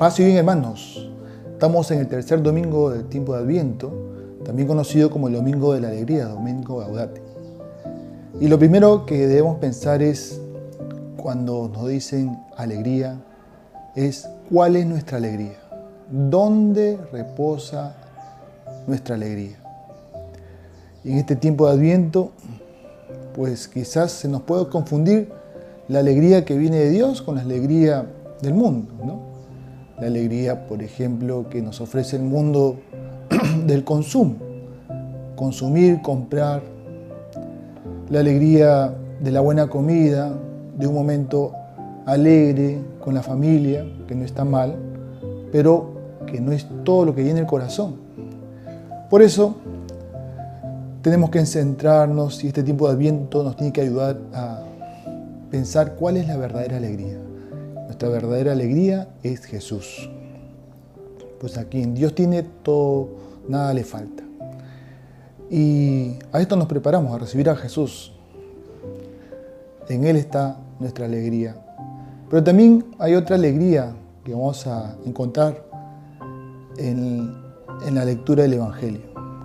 Paz y bien, hermanos. Estamos en el tercer domingo del tiempo de Adviento, también conocido como el Domingo de la Alegría, Domingo Gaudate. Y lo primero que debemos pensar es, cuando nos dicen alegría, es cuál es nuestra alegría. ¿Dónde reposa nuestra alegría? Y en este tiempo de Adviento, pues quizás se nos puede confundir la alegría que viene de Dios con la alegría del mundo, ¿no? La alegría, por ejemplo, que nos ofrece el mundo del consumo. Consumir, comprar, la alegría de la buena comida, de un momento alegre con la familia, que no está mal, pero que no es todo lo que viene el corazón. Por eso tenemos que centrarnos y este tiempo de adviento nos tiene que ayudar a pensar cuál es la verdadera alegría. Nuestra verdadera alegría es Jesús. Pues aquí en Dios tiene todo, nada le falta. Y a esto nos preparamos, a recibir a Jesús. En Él está nuestra alegría. Pero también hay otra alegría que vamos a encontrar en, en la lectura del Evangelio,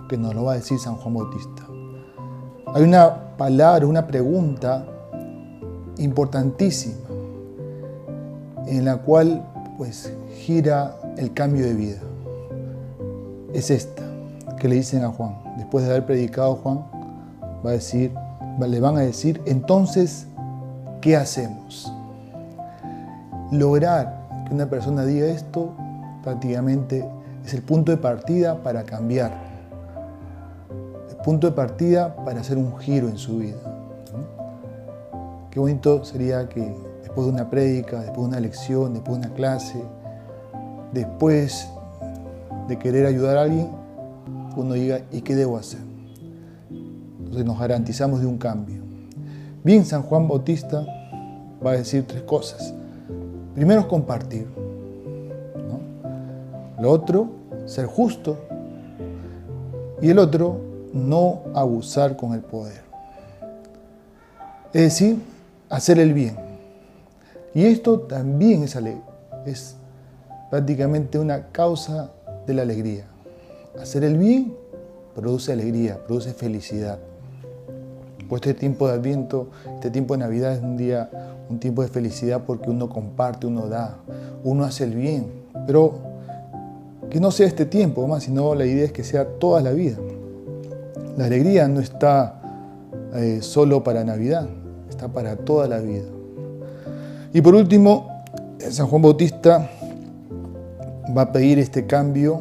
que nos lo va a decir San Juan Bautista. Hay una palabra, una pregunta importantísima en la cual pues gira el cambio de vida. Es esta que le dicen a Juan. Después de haber predicado Juan, va a decir, le van a decir, entonces, ¿qué hacemos? Lograr que una persona diga esto prácticamente es el punto de partida para cambiar. El punto de partida para hacer un giro en su vida. Qué bonito sería que después de una prédica, después de una lección, después de una clase, después de querer ayudar a alguien, uno diga, ¿y qué debo hacer? Entonces nos garantizamos de un cambio. Bien, San Juan Bautista va a decir tres cosas. Primero es compartir. Lo otro, ser justo. Y el otro, no abusar con el poder. Es decir, hacer el bien. Y esto también es, es prácticamente una causa de la alegría. Hacer el bien produce alegría, produce felicidad. Pues este tiempo de Adviento, este tiempo de Navidad es un día, un tiempo de felicidad porque uno comparte, uno da, uno hace el bien. Pero que no sea este tiempo más, sino la idea es que sea toda la vida. La alegría no está eh, solo para Navidad, está para toda la vida. Y por último, San Juan Bautista va a pedir este cambio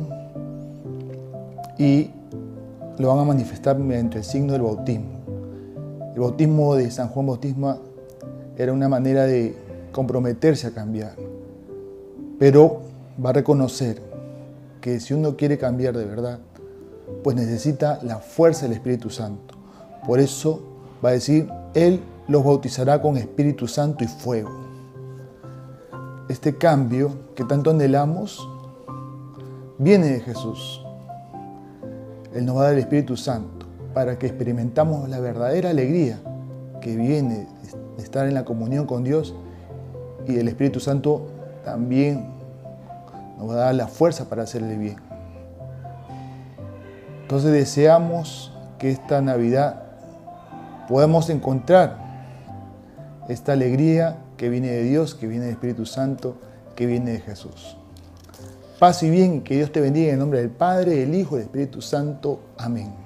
y lo van a manifestar mediante el signo del bautismo. El bautismo de San Juan Bautista era una manera de comprometerse a cambiar, pero va a reconocer que si uno quiere cambiar de verdad, pues necesita la fuerza del Espíritu Santo. Por eso va a decir, Él los bautizará con Espíritu Santo y fuego. Este cambio que tanto anhelamos viene de Jesús. Él nos va a dar el Espíritu Santo para que experimentamos la verdadera alegría que viene de estar en la comunión con Dios y el Espíritu Santo también nos va a dar la fuerza para hacerle bien. Entonces deseamos que esta Navidad podamos encontrar esta alegría que viene de Dios, que viene del Espíritu Santo, que viene de Jesús. Paz y bien, que Dios te bendiga en el nombre del Padre, del Hijo y del Espíritu Santo. Amén.